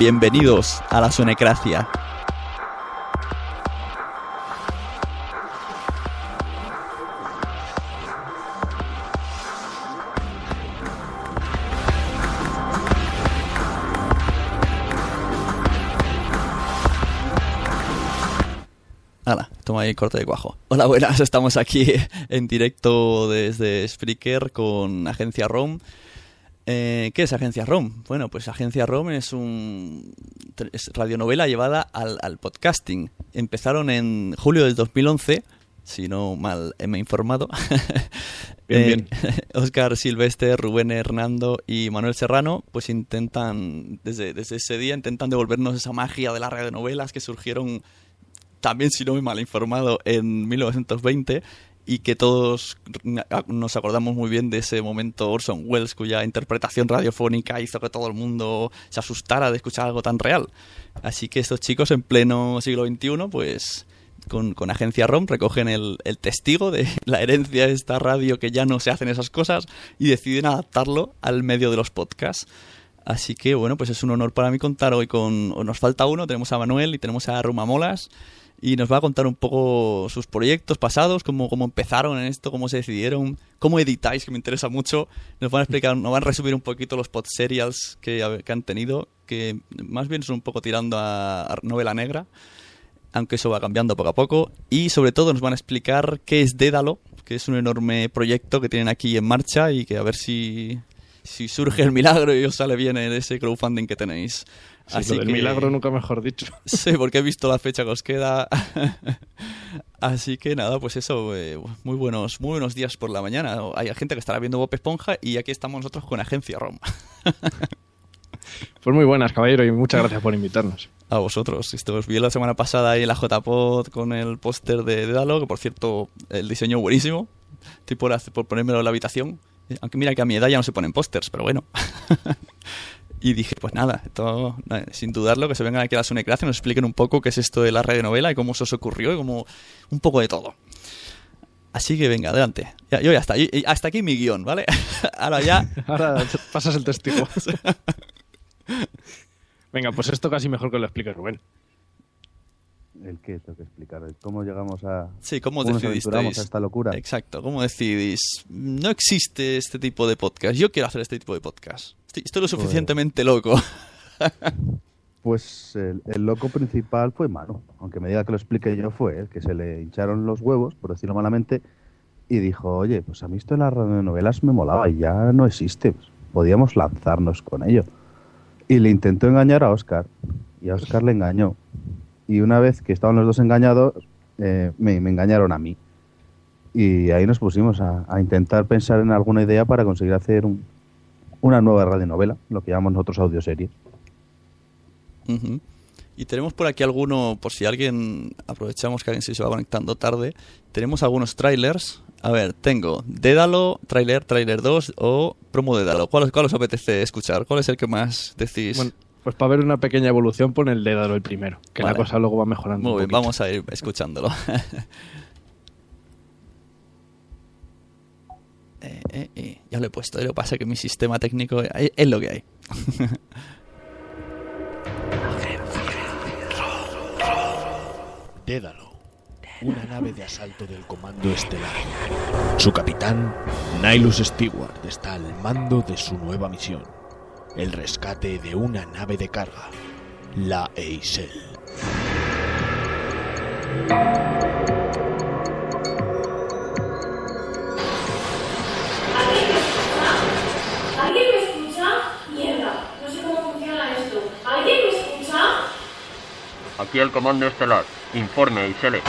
Bienvenidos a la Sonecracia. Hala, toma ahí corte de cuajo. Hola, buenas, estamos aquí en directo desde Spreaker con Agencia ROM. Eh, ¿Qué es Agencia ROM? Bueno, pues Agencia ROM es un es radionovela llevada al, al, podcasting. Empezaron en julio del 2011, si no mal me he informado. Bien, bien. Oscar Silvestre, Rubén Hernando y Manuel Serrano, pues intentan, desde, desde ese día, intentan devolvernos esa magia de las radionovelas que surgieron también, si no me mal informado, en 1920 y que todos nos acordamos muy bien de ese momento Orson Welles cuya interpretación radiofónica hizo que todo el mundo se asustara de escuchar algo tan real. Así que estos chicos en pleno siglo XXI, pues con, con Agencia ROM recogen el, el, testigo de la herencia de esta radio que ya no se hacen esas cosas y deciden adaptarlo al medio de los podcasts. Así que bueno, pues es un honor para mí contar hoy con... Nos falta uno, tenemos a Manuel y tenemos a Rumamolas y nos va a contar un poco sus proyectos pasados, cómo, cómo empezaron en esto, cómo se decidieron, cómo editáis, que me interesa mucho. Nos van a explicar, nos van a resumir un poquito los pod serials que, que han tenido, que más bien son un poco tirando a, a, novela negra, aunque eso va cambiando poco a poco. Y sobre todo nos van a explicar qué es Dédalo, que es un enorme proyecto que tienen aquí en marcha y que a ver si, si surge el milagro y os sale bien en ese crowdfunding que tenéis. Sí, Así lo del que... milagro nunca mejor dicho. Sí, porque he visto la fecha que os queda. Así que nada, pues eso, eh, muy buenos, muy buenos días por la mañana. Hay gente que estará viendo Bob Esponja y aquí estamos nosotros con Agencia ROM. pues muy buenas, caballero, y muchas gracias por invitarnos. A vosotros. Esto os vi la semana pasada ahí en la JPod con el póster de Dédalo, que por cierto, el diseño buenísimo. Estoy por, por ponérmelo en la habitación. Aunque mira que a mi edad ya no se ponen pósters, pero bueno. Y dije, pues nada, todo, sin dudarlo, que se vengan aquí a la Sunecracia y nos expliquen un poco qué es esto de la radionovela y cómo se os ocurrió y como un poco de todo. Así que venga, adelante. Ya, yo ya está. hasta aquí mi guion, ¿vale? Ahora ya. Ahora pasas el testigo. venga, pues esto casi mejor que lo explique Rubén. ¿El qué tengo que explicar? ¿Cómo llegamos a. Sí, ¿cómo, ¿cómo a esta locura? Exacto, ¿cómo decidís? No existe este tipo de podcast. Yo quiero hacer este tipo de podcast. Estoy, lo suficientemente loco. Pues el, loco principal fue Mano, aunque me diga que lo explique yo, fue el que se le hincharon los huevos, por decirlo malamente, y dijo, oye, pues a mí esto de las radionovelas me molaba y ya no existe, pues podíamos lanzarnos con ello. Y le intentó engañar a Oscar, y a Oscar le engañó. Y una vez que estaban los dos engañados, eh, me, engañaron a mí. Y ahí nos pusimos a, intentar pensar en alguna idea para conseguir hacer una nueva radionovela, lo que llamamos nosotros audioserie. Y tenemos por aquí alguno, por si alguien, aprovechamos que alguien se va conectando tarde, tenemos algunos trailers. A ver, tengo Dédalo, trailer, trailer 2 o promo Dédalo. ¿Cuál, ¿Cuál os apetece escuchar? ¿Cuál es el que más decís? Bueno, pues para ver una pequeña evolución, pon el Dédalo el primero, que la cosa luego va mejorando. Muy bien, vamos a ir escuchándolo. Eh, eh, eh, ya lo he puesto, lo que pasa que mi sistema técnico es lo que hay. Dédalo, una nave de asalto del Comando Estelar. Su capitán, Nihilus Stewart, está al mando de su nueva misión, el rescate de una nave de carga, la Eisel. Aquí el Comando Estelar. Informe, Isele.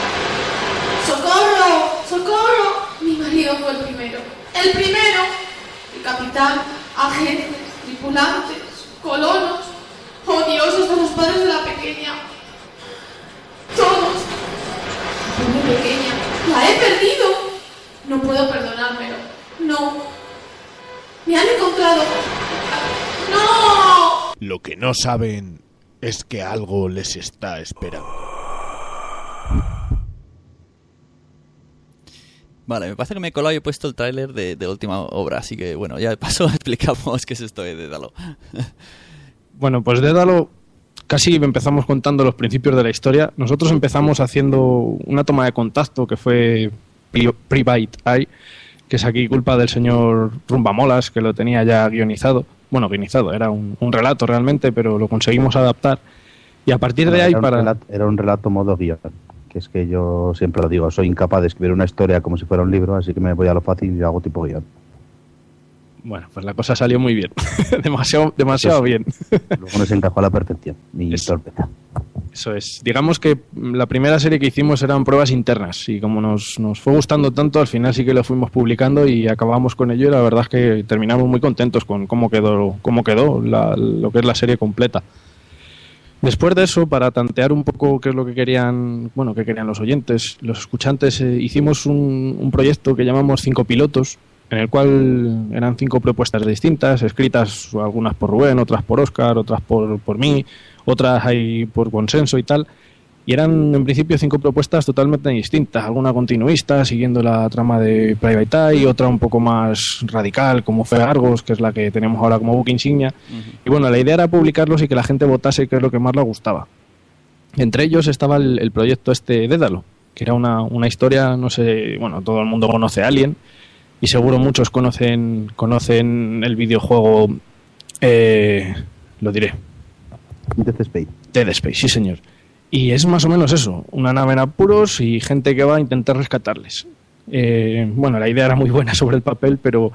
¡Socorro! ¡Socorro! Mi marido fue el primero. ¡El primero! El capitán, agentes, tripulantes, colonos. ¡Oh Dios, están los padres de la pequeña! ¡Todos! Mi pequeña. ¡La he perdido! No puedo perdonármelo. No. Me han encontrado. ¡No! Lo que no saben es que algo les está esperando. Vale, me parece que me he colado y he puesto el tráiler de, la última obra, así que bueno, ya de paso explicamos qué es esto de Dédalo. bueno, pues Dédalo casi empezamos contando los principios de la historia. Nosotros empezamos haciendo una toma de contacto que fue Private Eye, que es aquí culpa del señor Rumbamolas, que lo tenía ya guionizado. Bueno, guionizado, era un, relato realmente, pero lo conseguimos adaptar. Y a partir de ahí, para. era un relato modo guion que es que yo siempre lo digo, soy incapaz de escribir una historia como si fuera un libro, así que me voy a lo fácil y hago tipo guion. Bueno, pues la cosa salió muy bien. demasiado demasiado bien. Luego nos encajó a la perfección. Mi sorpresa. Eso es. Digamos que la primera serie que hicimos eran pruebas internas y como nos, nos fue gustando tanto, al final sí que lo fuimos publicando y acabamos con ello y la verdad es que terminamos muy contentos con cómo quedó, cómo quedó lo que es la serie completa. Después de eso, para tantear un poco qué es lo que querían, bueno, qué querían los oyentes, los escuchantes, eh, hicimos un, proyecto que llamamos Cinco Pilotos, en el cual eran cinco propuestas distintas, escritas algunas por Rubén, otras por Oscar, otras por, por mí, otras hay por consenso y tal. Y eran en principio cinco propuestas totalmente distintas, alguna continuista, siguiendo la trama de Private Eye, otra un poco más radical, como fue Argos, que es la que tenemos ahora como book insignia. Y bueno, la idea era publicarlos y que la gente votase qué es lo que más le gustaba. Entre ellos estaba el, proyecto este Dédalo, que era una, una, historia, no sé, bueno, todo el mundo conoce Alien, y seguro muchos conocen, conocen el videojuego, eh, lo diré. Dead Space. Dead Space, sí señor. Y es más o menos eso, una nave en apuros y gente que va a intentar rescatarles. Eh, bueno, la idea era muy buena sobre el papel, pero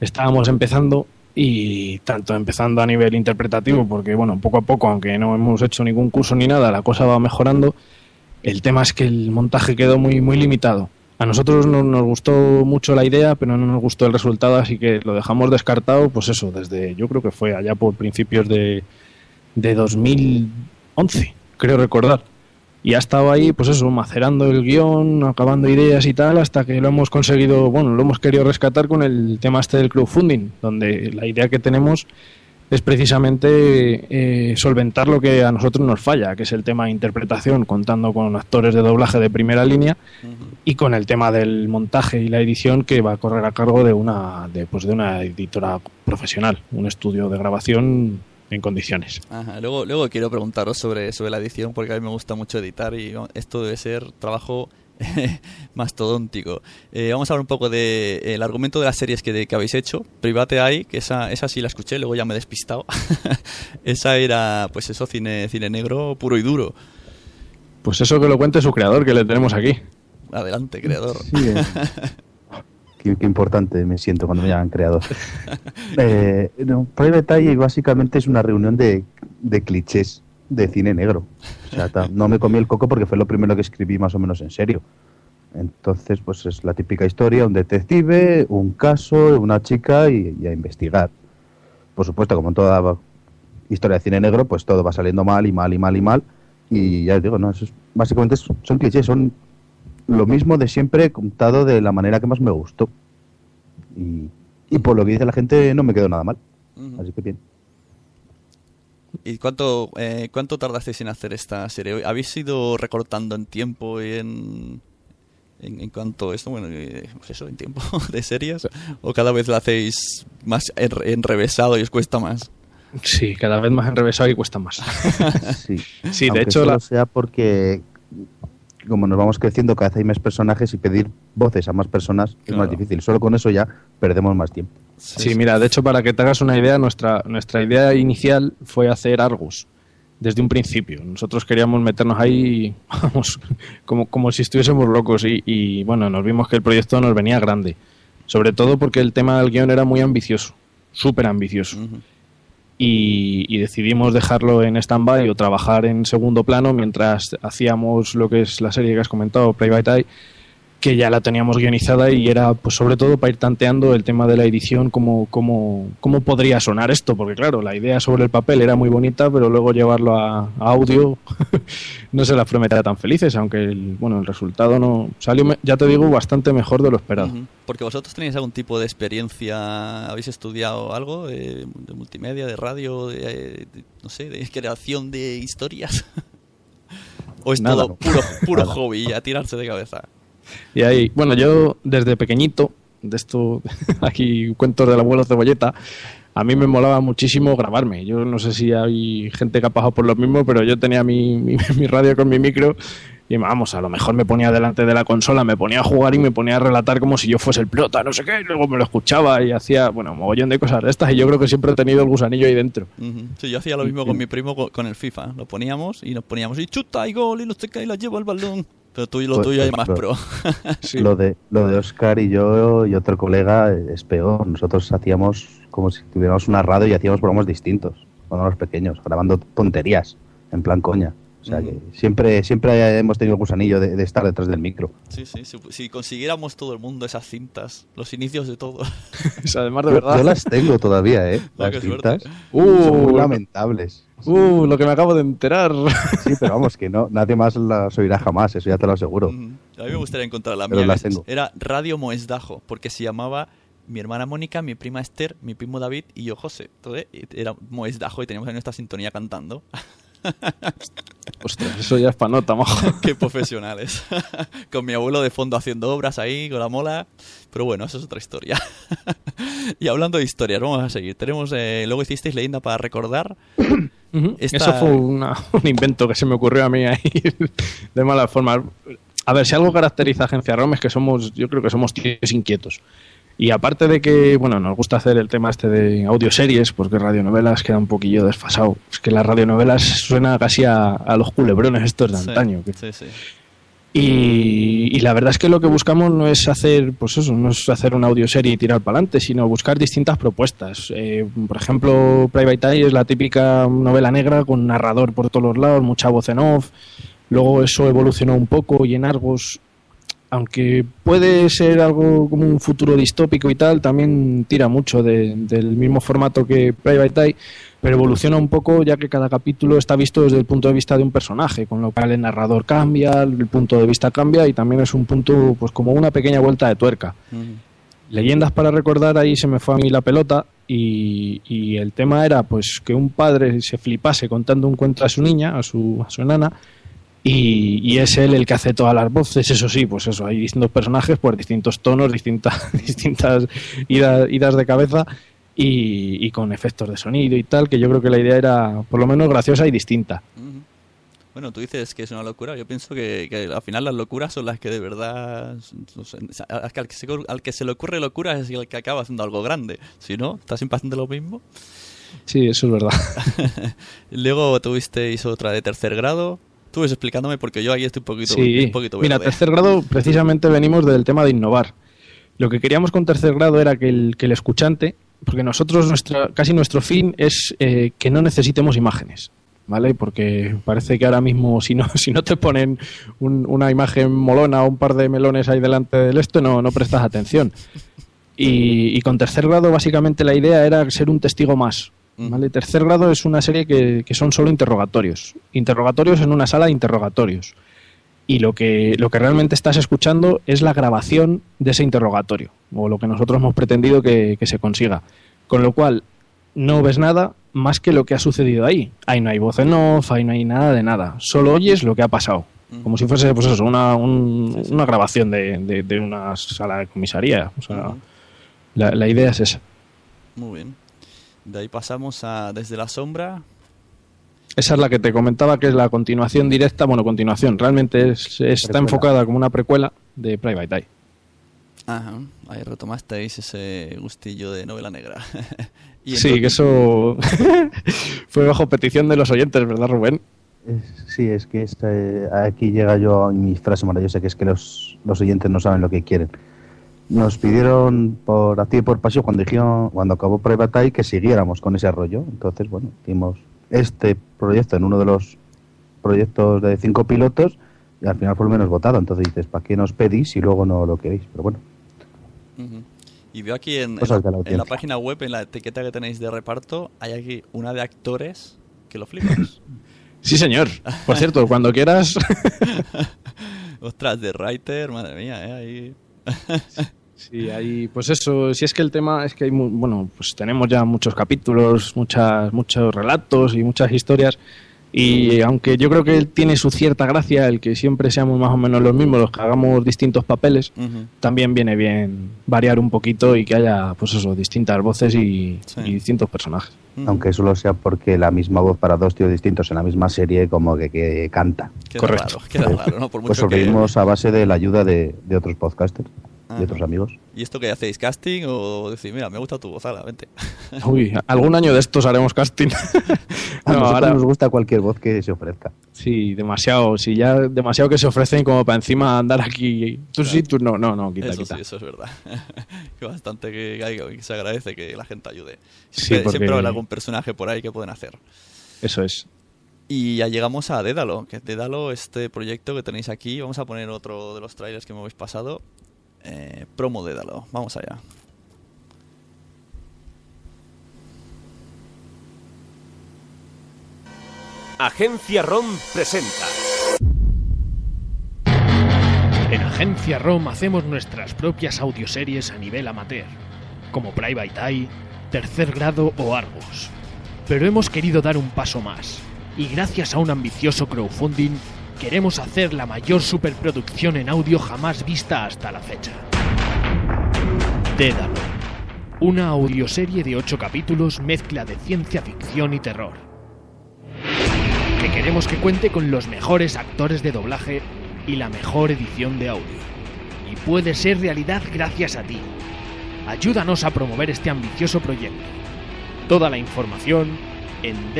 estábamos empezando y tanto empezando a nivel interpretativo, porque bueno, poco a poco, aunque no hemos hecho ningún curso ni nada, la cosa va mejorando. El tema es que el montaje quedó muy, muy limitado. A nosotros no, nos gustó mucho la idea, pero no nos gustó el resultado, así que lo dejamos descartado, pues eso, desde yo creo que fue allá por principios de, de 2011 creo recordar. Y ha estado ahí, pues eso, macerando el guion, acabando ideas y tal, hasta que lo hemos conseguido, bueno, lo hemos querido rescatar con el tema este del crowdfunding, donde la idea que tenemos es precisamente eh, solventar lo que a nosotros nos falla, que es el tema de interpretación, contando con actores de doblaje de primera línea y con el tema del montaje y la edición que va a correr a cargo de una, de, pues de una editora profesional, un estudio de grabación en condiciones. Ajá. Luego, luego quiero preguntaros sobre, sobre la edición porque a mí me gusta mucho editar y esto debe ser trabajo mastodóntico. Eh, vamos a hablar un poco del de, el argumento de las series que, que habéis hecho. Private Eye, que esa, esa sí la escuché, luego ya me he despistado. esa era, pues eso, cine, cine negro puro y duro. Pues eso que lo cuente su creador, que le tenemos aquí. Adelante, creador. Sí, eh. qué, qué, importante me siento cuando me llaman creador. eh, no, Private Eye básicamente es una reunión de, de clichés de cine negro. O sea, no me comí el coco porque fue lo primero que escribí más o menos en serio. Entonces, pues es la típica historia, un detective, un caso, una chica y, y, a investigar. Por supuesto, como en toda historia de cine negro, pues todo va saliendo mal y mal y mal y mal. Y ya os digo, no, eso es, básicamente son, son clichés, son lo mismo de siempre contado de la manera que más me gustó. Y, y por lo que dice la gente no me quedó nada mal. Uh -huh. Así que bien. ¿Y cuánto, eh, cuánto tardasteis en hacer esta serie? ¿Habéis ido recortando en tiempo y en, en, en cuanto a esto? Bueno, eh, pues eso, en tiempo de series. ¿O cada vez la hacéis más enrevesado y os cuesta más? Sí, cada vez más enrevesado y cuesta más. sí, sí de hecho. La... sea porque como nos vamos creciendo, cada vez hay más personajes y pedir voces a más personas claro. es más difícil. Solo con eso ya perdemos más tiempo. Sí, sí, mira, de hecho, para que te hagas una idea, nuestra, nuestra idea inicial fue hacer Argus desde un principio. Nosotros queríamos meternos ahí, vamos, como, como si estuviésemos locos y, y, bueno, nos vimos que el proyecto nos venía grande. Sobre todo porque el tema del guion era muy ambicioso, súper ambicioso. Uh -huh. Y, y, decidimos dejarlo en stand-by o trabajar en segundo plano mientras hacíamos lo que es la serie que has comentado, Play by Tie, que ya la teníamos guionizada y era pues sobre todo para ir tanteando el tema de la edición, cómo, cómo, cómo podría sonar esto, porque claro, la idea sobre el papel era muy bonita, pero luego llevarlo a, a audio no se las prometía tan felices, aunque el, bueno, el resultado no salió, ya te digo, bastante mejor de lo esperado. Uh -huh. Porque vosotros tenéis algún tipo de experiencia, habéis estudiado algo de, de multimedia, de radio, de, de, no sé, de creación de historias. ¿O es nada, todo no. puro, puro hobby, a tirarse de cabeza? Y ahí, bueno, yo desde pequeñito, de esto, aquí cuentos del abuelo Cebolleta, a mí me molaba muchísimo grabarme. Yo no sé si hay gente que ha pasado por lo mismo, pero yo tenía mi, radio con mi micro y vamos, a lo mejor me ponía delante de la consola, me ponía a jugar y me ponía a relatar como si yo fuese el prota, no sé qué, y luego me lo escuchaba y hacía, bueno, mogollón de cosas de estas y yo creo que siempre he tenido el gusanillo ahí dentro. Sí, yo hacía lo mismo con mi primo con el FIFA. Lo poníamos y nos poníamos y chuta y gol y no sé y la llevo al balón. Pero tú y lo pues, tuyo hay más lo, pro. sí. lo, de, lo de Oscar y yo y otro colega es peor. Nosotros hacíamos como si tuviéramos una radio y hacíamos programas distintos cuando éramos pequeños, grabando tonterías, en plan coña. O sea, uh -huh. que siempre, siempre hemos tenido el gusanillo de, de, estar detrás del micro. Sí, sí, si, si, consiguiéramos todo el mundo esas cintas, los inicios de todo. o sea, además de verdad. Yo, yo, las tengo todavía, ¿eh? Las cintas. Uh, son muy lamentables. Uh, lo que me acabo de enterar. Sí, pero vamos, que no, nadie más las oirá jamás, eso ya te lo aseguro. Uh -huh. A mí me gustaría encontrar la mía. Las tengo. Era Radio Moesdajo, porque se llamaba mi hermana Mónica, mi prima Esther, mi primo David y yo José. Entonces era Moesdajo y teníamos en nuestra sintonía cantando. Ostras, eso ya es pa' nota, majo. Qué profesionales. con mi abuelo de fondo haciendo obras ahí, con la mola. Pero bueno, eso es otra historia. y hablando de historias, vamos a seguir. Tenemos, eh, luego hicisteis leyenda para recordar. Uh -huh. Esta... Eso fue una, un invento que se me ocurrió a mí ahí de mala forma. A ver, si algo caracteriza a Agencia ROM es que somos, yo creo que somos tíos inquietos. Y aparte de que, bueno, nos gusta hacer el tema este de audioseries, porque radionovelas queda un poquillo desfasado. Es que las radionovelas suena casi a, a los culebrones estos de antaño. Sí, sí, sí. Y, y, la verdad es que lo que buscamos no es hacer, pues eso, no es hacer una audioserie y tirar para adelante, sino buscar distintas propuestas. Eh, por ejemplo, Private Eye es la típica novela negra con narrador por todos los lados, mucha voz en off. Luego eso evolucionó un poco y en Argos aunque puede ser algo como un futuro distópico y tal, también tira mucho de, del mismo formato que Private Eye, pero evoluciona un poco ya que cada capítulo está visto desde el punto de vista de un personaje, con lo cual el narrador cambia, el punto de vista cambia y también es un punto, pues como una pequeña vuelta de tuerca. Leyendas para recordar, ahí se me fue a mí la pelota, y, y el tema era pues que un padre se flipase contando un cuento a su niña, a su, a su enana, y, y es él el que hace todas las voces, eso sí, pues eso, hay distintos personajes, pues distintos tonos, distintas, distintas idas, idas de cabeza y, y con efectos de sonido y tal, que yo creo que la idea era por lo menos graciosa y distinta. Bueno, tú dices que es una locura. Yo pienso que, que al final las locuras son las que de verdad. no sé, al, que- al que se, al que se le ocurre locura es el que acaba haciendo algo grande. Si no, está siempre haciendo lo mismo. Sí, eso es verdad. Luego tuvisteis otra de tercer grado. Tú ves explicándome porque yo ahí estoy un poquito, Sí, un poquito mira, tercer grado precisamente venimos del tema de innovar. Lo que queríamos con tercer grado era que el, que el escuchante, porque nosotros nuestra, casi nuestro fin es eh, que no necesitemos imágenes, ¿vale? Porque parece que ahora mismo si no, si no te ponen un- una imagen molona o un par de melones ahí delante del esto, no, no prestas atención. Y, y con tercer grado básicamente la idea era ser un testigo más. ¿Vale? Tercer grado es una serie que, que son solo interrogatorios. Interrogatorios en una sala de interrogatorios y lo que, lo que realmente estás escuchando es la grabación de ese interrogatorio, o lo que nosotros hemos pretendido que, que se consiga. Con lo cual, no ves nada más que lo que ha sucedido ahí. Ahí no hay voz en off, ahí no hay nada de nada. Solo oyes lo que ha pasado. Como si fuese pues eso, una, un- una grabación de, de- de una sala de comisaría. O sea, la, la idea es esa. Muy bien. De ahí pasamos a Desde la Sombra. Esa es la que te comentaba que es la continuación directa. Bueno, continuación. Realmente es- está Precuela. enfocada como una precuela de Private Eye. Ajá. Ahí retomasteis ese gustillo de novela negra. Y Sí, que eso fue bajo petición de los oyentes, ¿verdad, Rubén? Sí, es que esta, eh, aquí llega yo a mi frase maravillosa, que es que los, los oyentes no saben lo que quieren. Nos pidieron por activa y por pasión cuando dijeron, cuando acabó Private Eye que siguiéramos con ese rollo. Entonces, bueno, hicimos este proyecto en uno de los proyectos de cinco pilotos y al final fue el menos votado. Entonces dices, ¿para qué nos pedís si luego no lo queréis? Pero bueno. Y veo aquí en, en la en página web, en la etiqueta que tenéis de reparto, hay aquí una de actores que lo flipas. Sí, señor. Por cierto, cuando quieras. Ostras, de writer, madre mía, ¿eh? Ahí... Sí, hay, pues eso, si es que el tema es que hay, mu- bueno, pues tenemos ya muchos capítulos, muchas, muchos relatos y muchas historias. Y aunque yo creo que tiene su cierta gracia el que siempre seamos más o menos los mismos, los que hagamos distintos papeles, Ujú. también viene bien variar un poquito y que haya, pues eso, distintas voces y, Sí. y distintos personajes. Ujú. aunque solo sea porque la misma voz para dos tíos distintos en la misma serie como que, que canta. Queda correcto. raro, queda raro, ¿no? Por mucho Pues que... sobrevivimos a base de la ayuda de, de otros podcasters Ajá. y otros amigos. ¿Y esto que hacéis? ¿Casting o decir, mira, me gusta tu voz, ala, vente? Uy, algún año de estos haremos casting. A nosotros ahora- nos gusta cualquier voz que se ofrezca. Sí, demasiado. Sí, ya demasiado que se ofrecen como para encima andar aquí. Tú sí, tú no. No, no, quita, eso quita. sí, eso es verdad. que bastante que, que se agradece que la gente ayude. Sí, Siempre, porque- siempre habrá algún personaje por ahí que pueden hacer. Eso es. Y ya llegamos a Dédalo, que Dédalo, este proyecto que tenéis aquí, vamos a poner otro de los trailers que me habéis pasado. Eh, promo Dédalo, vamos allá. Agencia ROM presenta. En Agencia ROM hacemos nuestras propias audioseries a nivel amateur, como Private Eye, Tercer Grado o Argos. Pero hemos querido dar un paso más, y gracias a un ambicioso crowdfunding, queremos hacer la mayor superproducción en audio jamás vista hasta la fecha. Dédalo, una audioserie de 8 capítulos mezcla de ciencia ficción y terror que queremos que cuente con los mejores actores de doblaje y la mejor edición de audio. Y puede ser realidad gracias a ti. Ayúdanos a promover este ambicioso proyecto. Toda la información en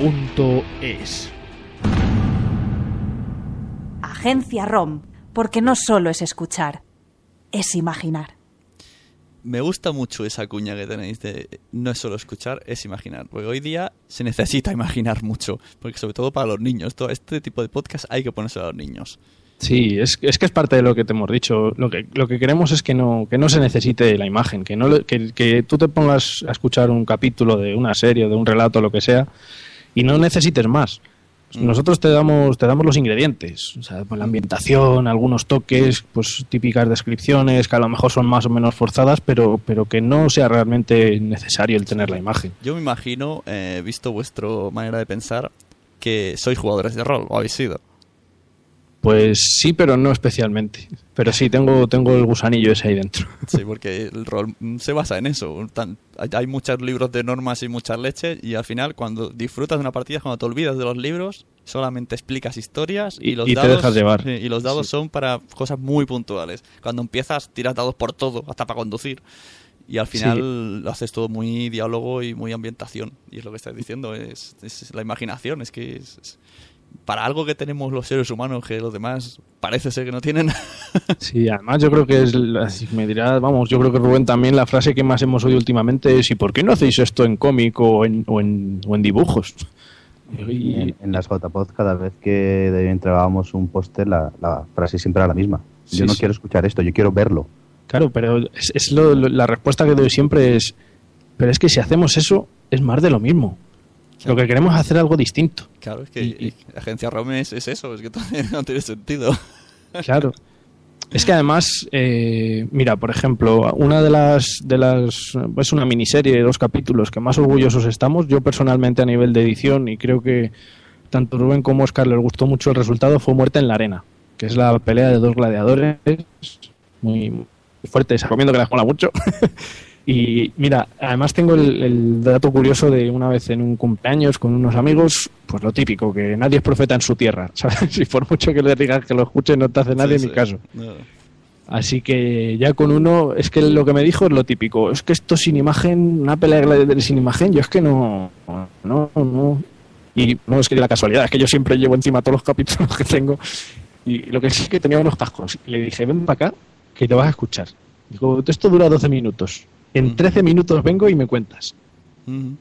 dedalo.agenciarom.es. Agencia ROM, porque no solo es escuchar, es imaginar. Me gusta mucho esa cuña que tenéis de no es solo escuchar, es imaginar. Porque hoy día se necesita imaginar mucho. Porque sobre todo para los niños. Todo este tipo de podcast hay que ponerse a los niños. Sí, es, es que es parte de lo que te hemos dicho. Lo que, lo que queremos es que no, que no se necesite la imagen, que, no, que, que tú te pongas a escuchar un capítulo de una serie, de un relato, lo que sea, y no necesites más. Nosotros te damos, te damos los ingredientes, o sea, pues la ambientación, algunos toques, pues típicas descripciones que a lo mejor son más o menos forzadas, pero, pero que no sea realmente necesario el tener la imagen. Yo me imagino, eh, visto vuestra manera de pensar, que sois jugadores de rol, o habéis sido. Pues sí, pero no especialmente. Pero sí, tengo, tengo el gusanillo ese ahí dentro. Sí, porque el rol se basa en eso. hay muchos libros de normas y muchas leches y al final cuando disfrutas de una partida cuando te olvidas de los libros, solamente explicas historias y, los dados, te dejas llevar. y los dados son para cosas muy puntuales. Cuando empiezas tiras dados por todo, hasta para conducir. Y al final lo haces todo muy diálogo y muy ambientación. Y es lo que estás diciendo, es, la imaginación, es que es para algo que tenemos los seres humanos que los demás parece ser que no tienen. sí, además yo creo que es, me dirá, vamos, yo creo que Rubén también la frase que más hemos oído últimamente es ¿y por qué no hacéis esto en cómic o en, o en, o en dibujos? En, las JPod cada vez que entregábamos un póster la, frase siempre era la misma. Yo no quiero escuchar esto, yo quiero verlo. Claro, pero es, la respuesta que doy siempre es, pero es que si hacemos eso es más de lo mismo. Lo que queremos es hacer algo distinto. Claro, es que Agencia Rome es, eso, es que no tiene sentido. Claro. Es que además, eh, mira, por ejemplo, una de las, de las, es una miniserie de dos capítulos que más orgullosos estamos. Yo personalmente a nivel de edición y creo que tanto Rubén como Oscar les gustó mucho el resultado fue Muerte en la Arena, que es la pelea de dos gladiadores muy, muy fuerte. Se recomiendo que la mola mucho. Y mira, además tengo el, dato curioso de una vez en un cumpleaños con unos amigos, pues lo típico, que nadie es profeta en su tierra. ¿sabes? Si por mucho que le digas que lo escuche, no te hace nadie ni caso. Así que ya con uno, es que lo que me dijo es lo típico. Es que esto sin imagen, una pelea de sin imagen, yo es que no, no, no. Y no es que la casualidad, es que yo siempre llevo encima todos los capítulos que tengo. Y lo que sí es que tenía unos cascos. Y le dije, ven para acá, que te vas a escuchar. Digo, esto dura 12 minutos. En 13 minutos vengo y me cuentas.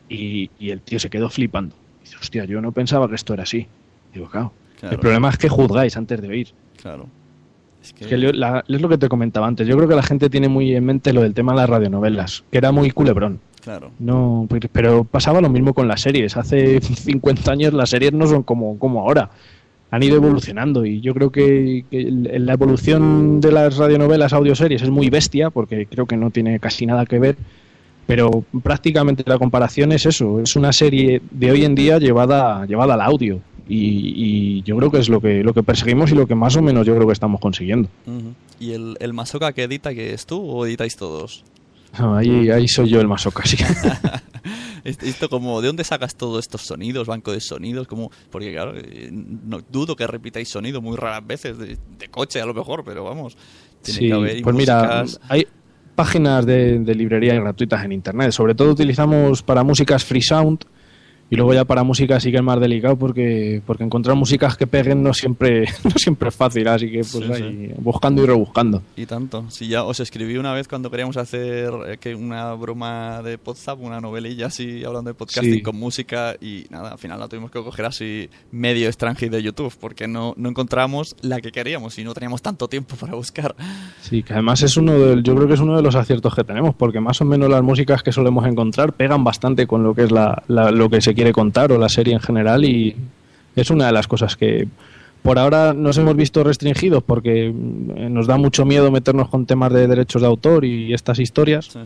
y, el tío se quedó flipando. Dice, hostia, yo no pensaba que esto era así. Digo, claro. El problema es que juzgáis antes de oír. Claro. Es, que... es lo que te comentaba antes. Yo creo que la gente tiene muy en mente lo del tema de las radionovelas, que era muy culebrón. Claro. No, pero pasaba lo mismo con las series. Hace 50 años las series no son como, como ahora han ido evolucionando. Y yo creo que, la evolución de las radionovelas audioseries es muy bestia porque creo que no tiene casi nada que ver. Pero prácticamente la comparación es eso es una serie de hoy en día llevada llevada al audio. Y, yo creo que es lo que lo que perseguimos y lo que más o menos yo creo que estamos consiguiendo. Y el, el masoca que edita que es tú o editáis todos ahí, ahí soy yo el masoca sí Esto como, ¿de dónde sacas todos estos sonidos, banco de sonidos? Como, porque claro, eh, no dudo que repitáis sonido muy raras veces, de, coche a lo mejor, pero vamos. sí, pues mira, hay páginas de, de librería gratuitas en internet. Sobre todo utilizamos para músicas free sound y luego ya para música sí que es más delicado porque, porque encontrar músicas que peguen no siempre, no siempre es fácil, así que pues ahí, buscando y rebuscando. Y tanto. Si ya os escribí una vez cuando queríamos hacer eh, que una broma de WhatsApp, una novelilla así hablando de podcasting con música y nada, al final la tuvimos que coger así medio extranjero de YouTube porque no, no encontramos la que queríamos y no teníamos tanto tiempo para buscar. Sí, que además es uno de, yo creo que es uno de los aciertos que tenemos porque más o menos las músicas que solemos encontrar pegan bastante con lo que es la, lo que se quiere contar o la serie en general y es una de las cosas que por ahora nos hemos visto restringidos porque mm, nos da mucho miedo meternos con temas de derechos de autor y estas historias.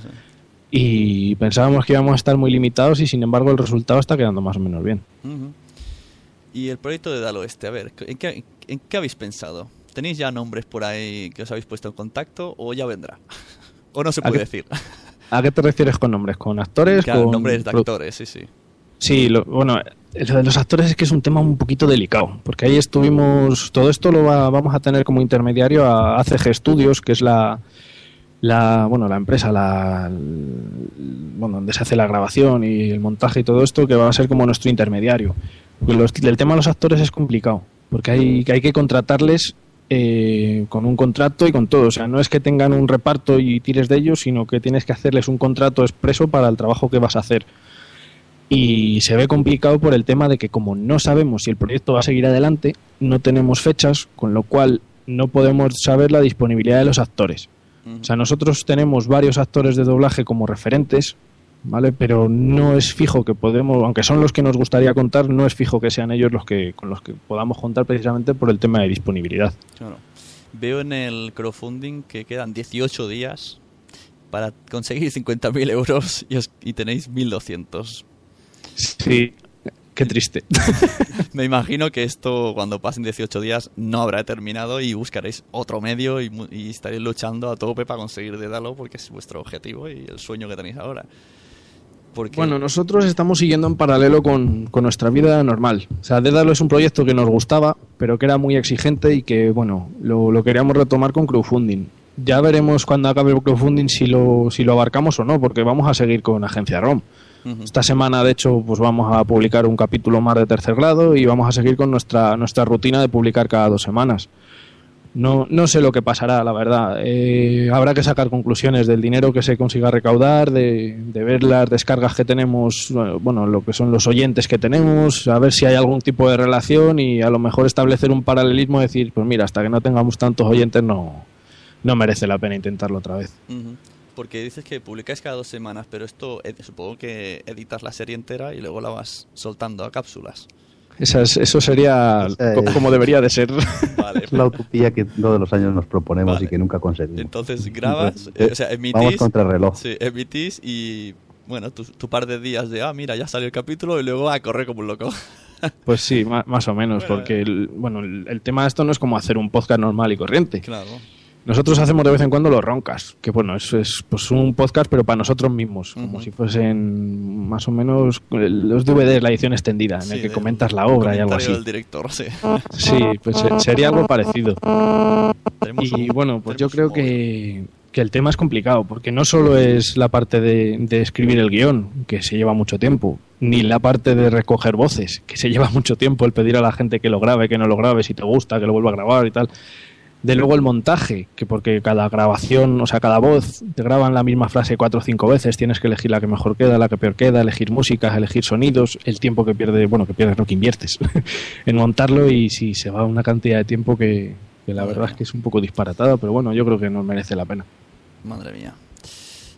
Y pensábamos que íbamos a estar muy limitados y sin embargo el resultado está quedando más o menos bien. Y el proyecto de Dalo Este, a ver, ¿en qué, ¿en qué habéis pensado? ¿Tenéis ya nombres por ahí que os habéis puesto en contacto o ya vendrá? ¿O no se puede decir? ¿A qué te refieres con nombres? ¿Con actores? con nombres de actores, sí, sí. Sí, lo, bueno, lo de los actores es que es un tema un poquito delicado, porque ahí estuvimos, todo esto lo vamos a tener como intermediario a ACG Studios, que es la, la bueno, la empresa, la, bueno, donde se hace la grabación y el montaje y todo esto, que va a ser como nuestro intermediario. el tema de los actores es complicado, porque hay, hay que contratarles eh, con un contrato y con todo. O sea, no es que tengan un reparto y tires de ellos, sino que tienes que hacerles un contrato expreso para el trabajo que vas a hacer y se ve complicado por el tema de que como no sabemos si el proyecto va a seguir adelante, no tenemos fechas, con lo cual no podemos saber la disponibilidad de los actores. O sea, nosotros tenemos varios actores de doblaje como referentes, ¿vale? Pero no es fijo que podemos, aunque son los que nos gustaría contar, no es fijo que sean ellos los que con los que podamos contar precisamente por el tema de disponibilidad. Claro. Veo en el crowdfunding que quedan 18 días para conseguir 50.000 euros y, os- y tenéis 1.200. Sí, qué triste. Me imagino que esto, cuando pasen 18 días, no habrá terminado y buscaréis otro medio y, y estaréis luchando a tope para conseguir Dédalo porque es vuestro objetivo y el sueño que tenéis ahora. Porque, Bueno, nosotros estamos siguiendo en paralelo con, con nuestra vida normal. O sea, Dédalo es un proyecto que nos gustaba, pero que era muy exigente y que, bueno, lo, lo queríamos retomar con crowdfunding. Ya veremos cuando acabe el crowdfunding si lo, si lo abarcamos o no, porque vamos a seguir con Agencia ROM. Esta semana, de hecho, pues vamos a publicar un capítulo más de tercer grado y vamos a seguir con nuestra, nuestra rutina de publicar cada dos semanas. No, no sé lo que pasará, la verdad. Eh, habrá que sacar conclusiones del dinero que se consiga recaudar, de, de ver las descargas que tenemos, bueno, bueno, lo que son los oyentes que tenemos, a ver si hay algún tipo de relación y a lo mejor establecer un paralelismo decir, pues mira, hasta que no tengamos tantos oyentes no, no merece la pena intentarlo otra vez. Porque dices que publicáis cada dos semanas, pero esto eh, supongo que editas la serie entera y luego la vas soltando a cápsulas. Esa es- eso sería como debería de ser. Vale. Es la utopía que todos los años nos proponemos Vale. y que nunca conseguimos. Entonces grabas, Entonces, eh, o sea, emitís. Vamos contra el reloj. Sí, emitís y. Bueno, tu, tu par de días de, ah, mira, ya salió el capítulo y luego a correr como un loco. Pues sí, más o menos, Bueno, porque el, bueno, el, el tema de esto no es como hacer un podcast normal y corriente. Claro. Nosotros hacemos de vez en cuando los roncas, que bueno, eso es pues un podcast pero para nosotros mismos, como si fuesen más o menos los DVDs, la edición extendida, en Sí, el que comentas la obra y algo así. del director, sí. Sí, pues se- sería algo parecido. Tenemos Y un- bueno, pues yo creo que, que el tema es complicado, porque no solo es la parte de, de escribir el guion, que se lleva mucho tiempo, ni la parte de recoger voces, que se lleva mucho tiempo el pedir a la gente que lo grabe, que no lo grabe, si te gusta, que lo vuelva a grabar y tal. De luego el montaje, que porque cada grabación, o sea, cada voz te graban la misma frase cuatro o cinco veces, tienes que elegir la que mejor queda, la que peor queda, elegir músicas, elegir sonidos, el tiempo que pierdes, bueno, que pierdes, no que inviertes en montarlo y si se va una cantidad de tiempo que, que la verdad es que es un poco disparatada, pero bueno, yo creo que nos merece la pena. Madre mía.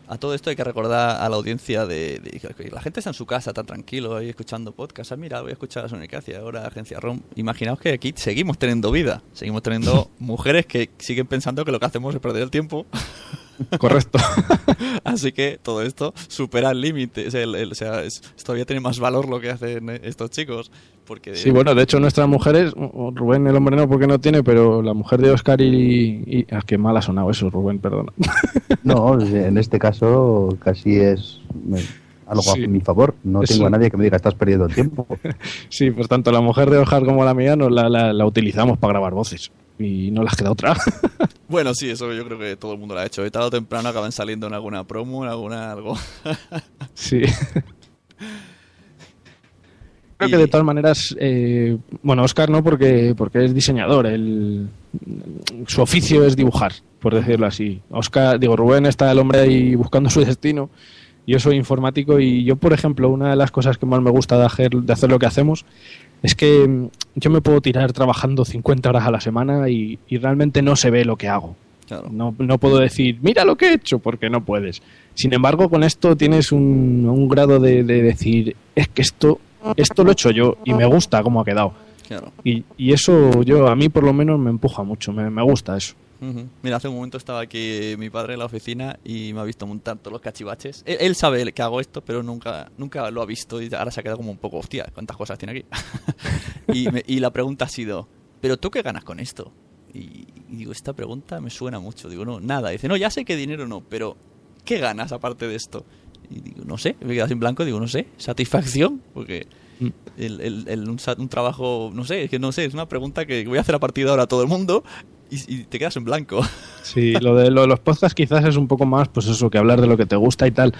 A todo esto hay que recordar a la audiencia de, de- que la gente está en su casa tan tranquilo ahí escuchando podcast. Ah, mira, voy a escuchar a Sonicacia, ahora Agencia ROM. Imaginaos que aquí seguimos teniendo vida, seguimos teniendo mujeres que siguen pensando que lo que hacemos es perder el tiempo. Correcto. Así que todo esto supera el límite. O sea, el- el- o sea, es- todavía tiene más valor lo que hacen estos chicos. Porque Sí, bueno, de hecho nuestras mujeres, Rubén el hombre no porque no tiene, pero la mujer de Oscar y... y ah, qué mal ha sonado eso, Rubén, perdona. No, en este caso casi es me- algo Sí. a mi favor. No Eso. tengo a nadie que me diga estás perdiendo el tiempo. Sí, pues tanto la mujer de Oscar como la mía la, la- la utilizamos para grabar voces y no les queda otra. Bueno, sí, eso yo creo que todo el mundo lo ha hecho. Y tarde o temprano acaban saliendo en alguna promo, en alguna algo. Sí. Creo Y- que de todas maneras, eh, bueno, Oscar no porque, porque es diseñador, el, su oficio es dibujar, por decirlo así. Oscar, digo, Rubén está el hombre ahí buscando su destino, yo soy informático y yo, por ejemplo, una de las cosas que más me gusta de hacer, de hacer lo que hacemos es que mm, yo me puedo tirar trabajando 50 horas a la semana y, y realmente no se ve lo que hago. Claro. No, no puedo decir, mira lo que he hecho, porque no puedes. Sin embargo, con esto tienes un, un grado de, de decir, es que esto, esto lo he hecho yo y me gusta cómo ha quedado. Claro. Y, y eso yo a mí por lo menos me empuja mucho, me, me gusta eso. Ujú. Mira, hace un momento estaba aquí mi padre en la oficina y me ha visto montar todos los cachivaches. Él, él sabe que hago esto, pero nunca, nunca lo ha visto y ahora se ha quedado como un poco, hostia, ¿cuántas cosas tiene aquí? y, me- y la pregunta ha sido, ¿pero tú qué ganas con esto? Y, y digo, esta pregunta me suena mucho. Digo, no, nada. Dice, no, ya sé que dinero no, pero ¿qué ganas aparte de esto? Y digo, no sé, me he quedado sin blanco, digo, no sé, satisfacción, porque Mm. el, el- el- un, un trabajo, no sé, es que no sé, es una pregunta que voy a hacer a partir de ahora a todo el mundo y, y te quedas en blanco. Sí, lo de, lo de los podcasts quizás es un poco más, pues eso, que hablar de lo que te gusta y tal.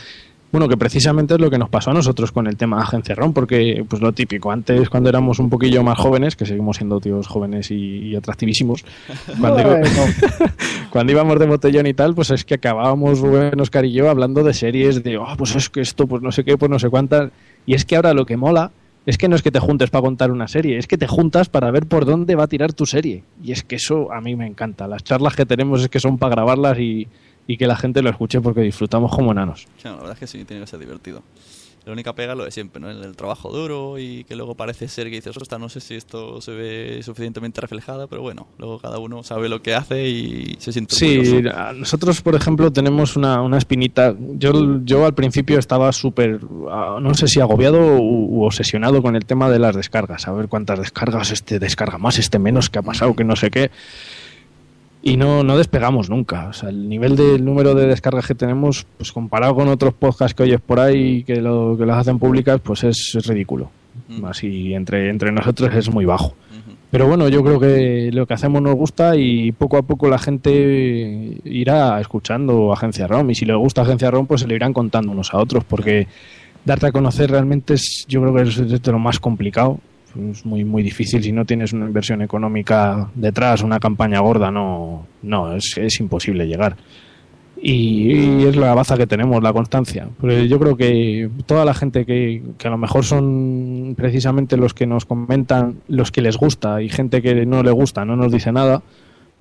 Bueno, que precisamente es lo que nos pasó a nosotros con el tema Agencia ROM, porque pues lo típico, antes cuando éramos un poquillo más jóvenes, que seguimos siendo tíos jóvenes y, y atractivísimos, cuando, iba- cuando íbamos de botellón y tal, pues es que acabábamos Rubén, Oscar y yo hablando de series, de, oh, pues es que esto, pues no sé qué, pues no sé cuántas, y es que ahora lo que mola es que no es que te juntes para contar una serie, es que te juntas para ver por dónde va a tirar tu serie. Y es que eso a mí me encanta. Las charlas que tenemos es que son para grabarlas y, y que la gente lo escuche porque disfrutamos como enanos. La verdad es que sí, tiene que ser divertido. La única pega es lo de siempre, ¿no? El, el trabajo duro y que luego parece ser que dices, ostras, no sé si esto se ve suficientemente reflejado, pero bueno, luego cada uno sabe lo que hace y se siente Sí, nosotros, por ejemplo, tenemos una, una espinita. Yo, yo al principio estaba súper, ah, no sé si agobiado u, u obsesionado con el tema de las descargas. A ver cuántas descargas, este descarga más, este menos, que ha pasado, que no sé qué. Y no, no despegamos nunca. O sea, el nivel del número de descargas que tenemos, pues comparado con otros podcasts que oyes por ahí que, lo, que las hacen públicas, pues es, es ridículo. Así entre, entre nosotros es muy bajo. Pero bueno, yo creo que lo que hacemos nos gusta y poco a poco la gente irá escuchando Agencia ROM. Y si le gusta Agencia ROM, pues se le irán contando unos a otros, porque darte a conocer realmente es, yo creo que es de lo más complicado. Es muy, muy difícil si no tienes una inversión económica detrás, una campaña gorda, no, no es, es imposible llegar. Y, es la baza que tenemos, la constancia. Pero yo creo que toda la gente que, que a lo mejor son precisamente los que nos comentan, los que les gusta, y gente que no le gusta, no nos dice nada,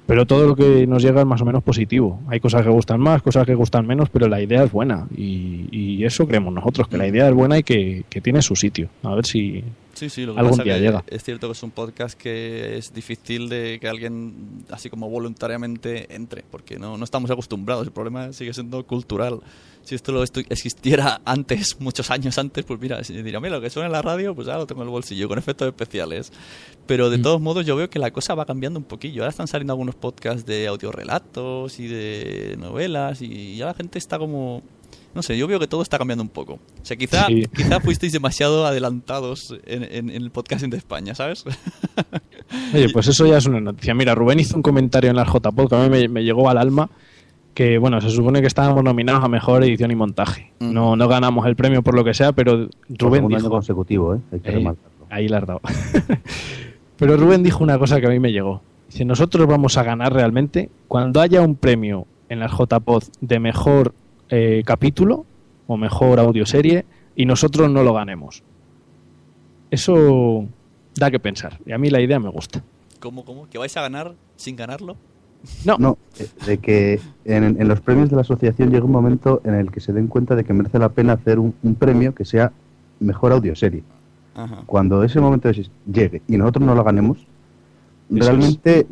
pero todo lo que nos llega es más o menos positivo. Hay cosas que gustan más, cosas que gustan menos, pero la idea es buena. Y, y eso creemos nosotros, que la idea es buena y que, que tiene su sitio. A ver si Sí, sí, lo que algún pasa día que llega. es cierto que es un podcast que es difícil de que alguien así como voluntariamente entre, porque no, no estamos acostumbrados. El problema sigue siendo cultural. Si esto lo existiera antes, muchos años antes, pues mira, si diría, mira, lo que suena en la radio, pues ya lo tengo en el bolsillo, con efectos especiales. Pero Mm. de todos modos yo veo que la cosa va cambiando un poquillo. Ahora están saliendo algunos podcasts de audiorelatos y de novelas y ya la gente está como... No sé, yo veo que todo está cambiando un poco. O sea, quizá, Sí. quizá fuisteis demasiado adelantados en, en- en el podcasting de España, ¿sabes? Oye, pues eso ya es una noticia. Mira, Rubén hizo un comentario en la JPod que a mí me, me llegó al alma. Que bueno, se supone que estábamos nominados a mejor edición y montaje. No, no ganamos el premio por lo que sea, pero Por Rubén año dijo. consecutivo, ¿eh? Hay que remarcarlo. ahí la has dado. pero Rubén dijo una cosa que a mí me llegó. Dice: Nosotros vamos a ganar realmente cuando haya un premio en las JPod de mejor eh, capítulo o mejor audioserie y nosotros no lo ganemos. Eso da que pensar. Y a mí la idea me gusta. ¿Cómo, cómo? ¿Que vais a ganar sin ganarlo? No. No, de que en, en los premios de la asociación llega un momento en el que se den cuenta de que merece la pena hacer un, un premio que sea mejor audioserie. Ajá. Cuando ese momento llegue y nosotros no lo ganemos, realmente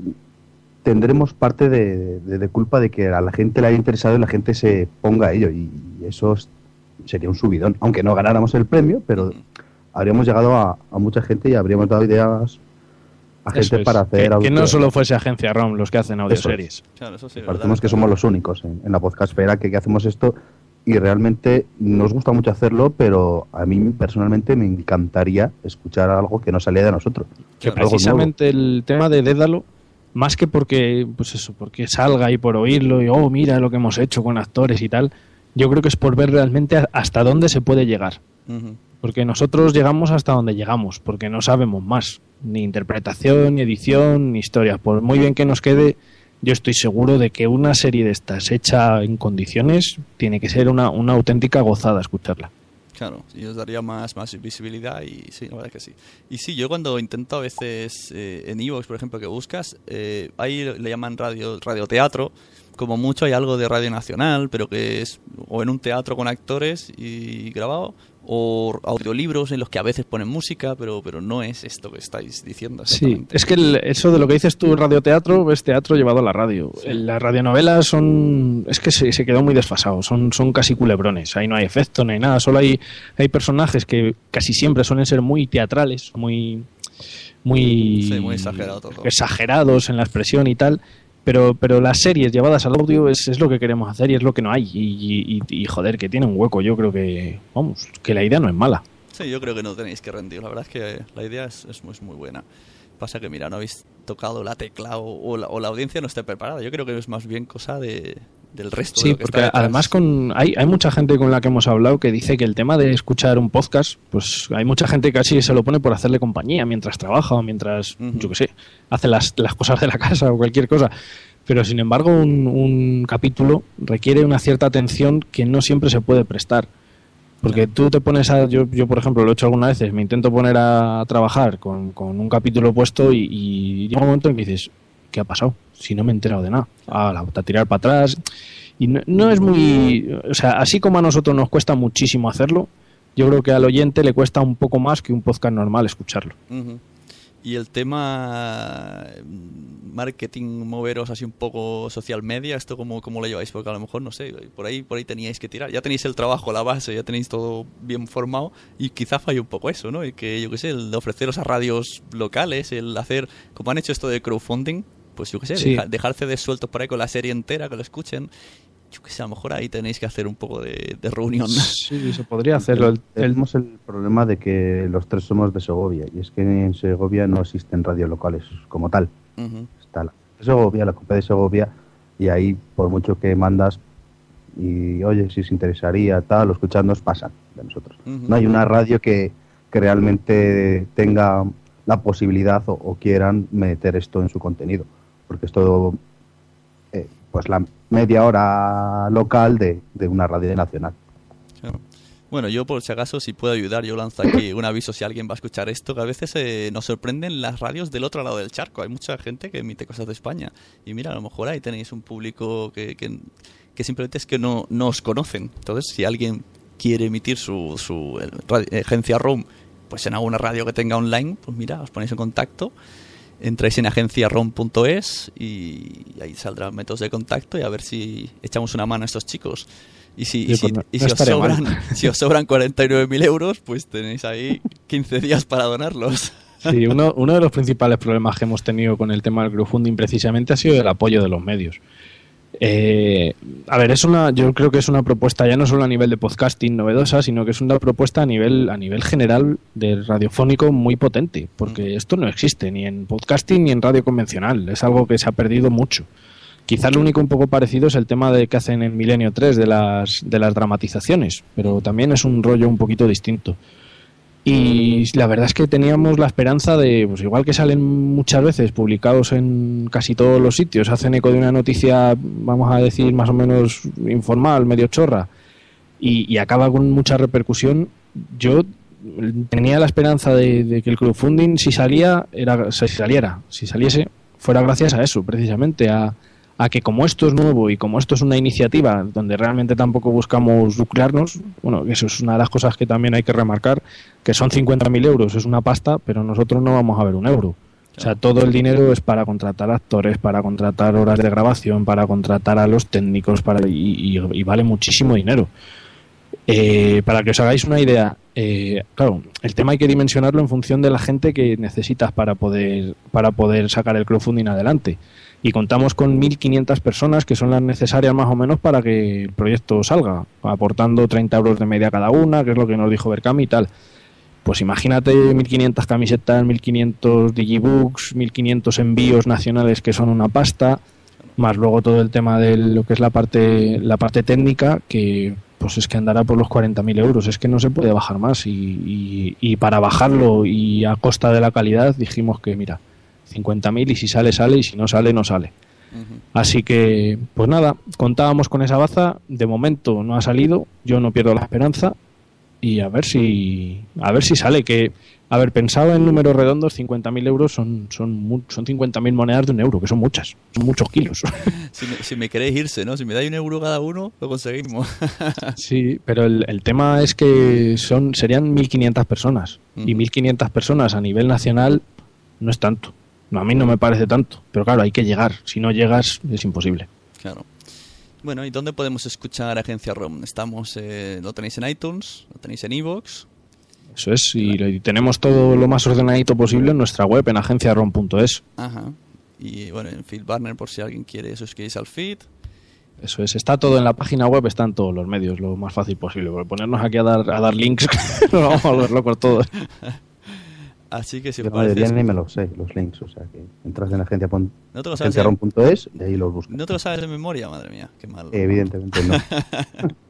tendremos parte de, de- de culpa de que a la gente le haya interesado y la gente se ponga a ello. Y eso es- sería un subidón. Aunque no ganáramos el premio, pero habríamos llegado a, a mucha gente y habríamos dado ideas a gente es, para hacer que, que no solo fuese Agencia ROM los que hacen audioseries. Claro, eso sí. es Parecemos verdad. que somos los únicos en, en la podcastfera que, que hacemos esto y realmente nos gusta mucho hacerlo, pero a mí personalmente me encantaría escuchar algo que no salía de nosotros. Que precisamente el tema de Dédalo, más que porque, pues eso, porque salga y por oírlo y, oh, mira lo que hemos hecho con actores y tal, yo creo que es por ver realmente hasta dónde se puede llegar. Porque nosotros llegamos hasta donde llegamos, porque no sabemos más. Ni interpretación, ni edición, ni historia. Por muy bien que nos quede, yo estoy seguro de que una serie de estas hecha en condiciones tiene que ser una, una auténtica gozada escucharla. Claro, y os daría más, más visibilidad y sí, la verdad que sí. Y sí, yo cuando intento a veces eh, en Evox, por ejemplo, que buscas, eh, ahí le llaman radio, radioteatro, como mucho hay algo de Radio Nacional, pero que es o en un teatro con actores y grabado, o audiolibros en los que a veces ponen música, pero, pero no es esto que estáis diciendo. Sí, es que el- eso de lo que dices tú, radioteatro, es teatro llevado a la radio. Las radionovelas son. Es que se, se quedó muy desfasado, son, son casi culebrones. Ahí no hay efecto, no hay nada, solo hay, hay personajes que casi siempre suelen ser muy teatrales, muy. Muy, Sí, muy exagerado todo. exagerados en la expresión y tal. Pero, pero las series llevadas al audio es, es lo que queremos hacer y es lo que no hay. Y, joder, que tiene un hueco. Yo creo que, vamos, que la idea no es mala. Sí, yo creo que no tenéis que rendir. La verdad es que la idea es, es muy, muy buena. Pasa que, mira, no habéis tocado la tecla o, o la audiencia no esté preparada. Yo creo que es más bien cosa de, del resto. de Sí, lo que porque está además con hay, hay mucha gente con la que hemos hablado que dice que el tema de escuchar un podcast, pues hay mucha gente que casi se lo pone por hacerle compañía mientras trabaja o mientras, yo qué sé, hace las, las cosas de la casa o cualquier cosa. Pero sin embargo, un, un capítulo requiere una cierta atención que no siempre se puede prestar. Porque tú te pones a. Yo, yo, por ejemplo, lo he hecho algunas veces, me intento poner a trabajar con, con un capítulo puesto y, y llega un momento en que dices, ¿qué ha pasado? Si no me he enterado de nada. A, la- a tirar para atrás. Y no, no es muy... O sea, así como a nosotros nos cuesta muchísimo hacerlo, yo creo que al oyente le cuesta un poco más que un podcast normal escucharlo. Y el tema mm, marketing, moveros así un poco social media, ¿esto cómo, cómo lo lleváis? Porque a lo mejor, no sé, por ahí, por ahí teníais que tirar. Ya tenéis el trabajo, la base, ya tenéis todo bien formado y quizá falle un poco eso, ¿no? Y que, yo qué sé, el ofreceros a radios locales, el hacer, como han hecho esto de crowdfunding, pues yo qué sé, Sí. deja- dejar CDs sueltos por ahí con la serie entera, que lo escuchen. Yo qué sé, a lo mejor ahí tenéis que hacer un poco de, de reunión. Sí, se podría hacerlo. El- Tenemos el problema de que los tres somos de Segovia y es que en Segovia no existen radios locales como tal. Ujú. Está la de Segovia, la COPE de Segovia y ahí por mucho que mandas y oye, si os interesaría tal, o escuchadnos, pasan de nosotros. No hay una radio que, que realmente tenga la posibilidad o, o quieran meter esto en su contenido, porque es todo eh, pues la media hora local de, de una radio nacional. Bueno, yo por si acaso, si puedo ayudar, yo lanzo aquí un aviso si alguien va a escuchar esto, que a veces eh, nos sorprenden las radios del otro lado del charco. Hay mucha gente que emite cosas de España. Y mira, a lo mejor ahí tenéis un público que, que, que simplemente es que no, no os conocen. Entonces, si alguien quiere emitir su, su eh, agencia ROM pues en alguna radio que tenga online, pues mira, os ponéis en contacto entráis en agenciarom.es y ahí saldrán métodos de contacto y a ver si echamos una mano a estos chicos. Y si, y si, no- y no si os, sobran, si os sobran 49.000 euros, pues tenéis ahí 15 días para donarlos. Sí, uno, uno de los principales problemas que hemos tenido con el tema del crowdfunding precisamente ha sido el apoyo de los medios. Eh, a ver, es una, yo creo que es una propuesta ya no solo a nivel de podcasting novedosa, sino que es una propuesta a nivel, a nivel general de radiofónico muy potente, porque esto no existe ni en podcasting ni en radio convencional, es algo que se ha perdido mucho. Quizás lo único un poco parecido es el tema de que hacen en Milenio 3 de las, de las dramatizaciones, pero también es un rollo un poquito distinto. Y la verdad es que teníamos la esperanza de, pues igual que salen muchas veces publicados en casi todos los sitios, hacen eco de una noticia, vamos a decir, más o menos informal, medio chorra, y, y acaba con mucha repercusión, yo tenía la esperanza de, de que el crowdfunding, si salía, era, si saliera, si saliese, fuera gracias a eso, precisamente, a, a que como esto es nuevo y como esto es una iniciativa donde realmente tampoco buscamos lucrarnos, bueno, eso es una de las cosas que también hay que remarcar, que son 50.000 euros, es una pasta, pero nosotros no vamos a ver un euro. O sea, todo el dinero es para contratar actores, para contratar horas de grabación, para contratar a los técnicos, para y vale muchísimo dinero. Eh, para que os hagáis una idea, eh, claro, el tema hay que dimensionarlo en función de la gente que necesitas para poder, para poder sacar el crowdfunding adelante. Y contamos con 1.500 personas que son las necesarias más o menos para que el proyecto salga, aportando 30 euros de media cada una, que es lo que nos dijo Berkami y tal. Pues imagínate 1.500 camisetas, 1.500 digibooks, 1.500 envíos nacionales que son una pasta, más luego todo el tema de lo que es la parte, la parte técnica, que pues es que andará por los 40.000 euros, es que no se puede bajar más. Y, y- y para bajarlo y a costa de la calidad dijimos que mira, 50.000 y si sale, sale y si no sale, no sale. Así que, pues nada, contábamos con esa baza, de momento no ha salido, yo no pierdo la esperanza. Y a ver si a ver si sale que a ver pensado en números redondos 50.000 euros son son son 50.000 monedas de un euro que son muchas son muchos kilos. Si me, si me queréis irse, ¿no? Si me dais un euro cada uno, lo conseguimos. sí pero el, el tema es que son serían 1.500 personas. Y 1.500 personas a nivel nacional no es tanto no, a mí no me parece tanto pero claro hay que llegar si no llegas es imposible Claro. Bueno, ¿y dónde podemos escuchar Agencia ROM? Estamos, eh, lo tenéis en iTunes, lo tenéis en Evox. eso es y, tenemos todo lo más ordenadito posible en nuestra web en agenciaron.es Ajá. Y bueno, en Feedburner por si alguien quiere suscribirse al feed. Eso es, está todo en la página web, están todos los medios, lo más fácil posible. Porque ponernos aquí a dar, a dar links, nos vamos a volver locos todos. Así que si os la mayoría parece... ni me lo sé, los links, o sea que entras en agencia pon- ¿No agenciaron.es y ahí los buscas. ¿No te lo sabes de memoria? Madre mía, qué mal. Evidentemente no.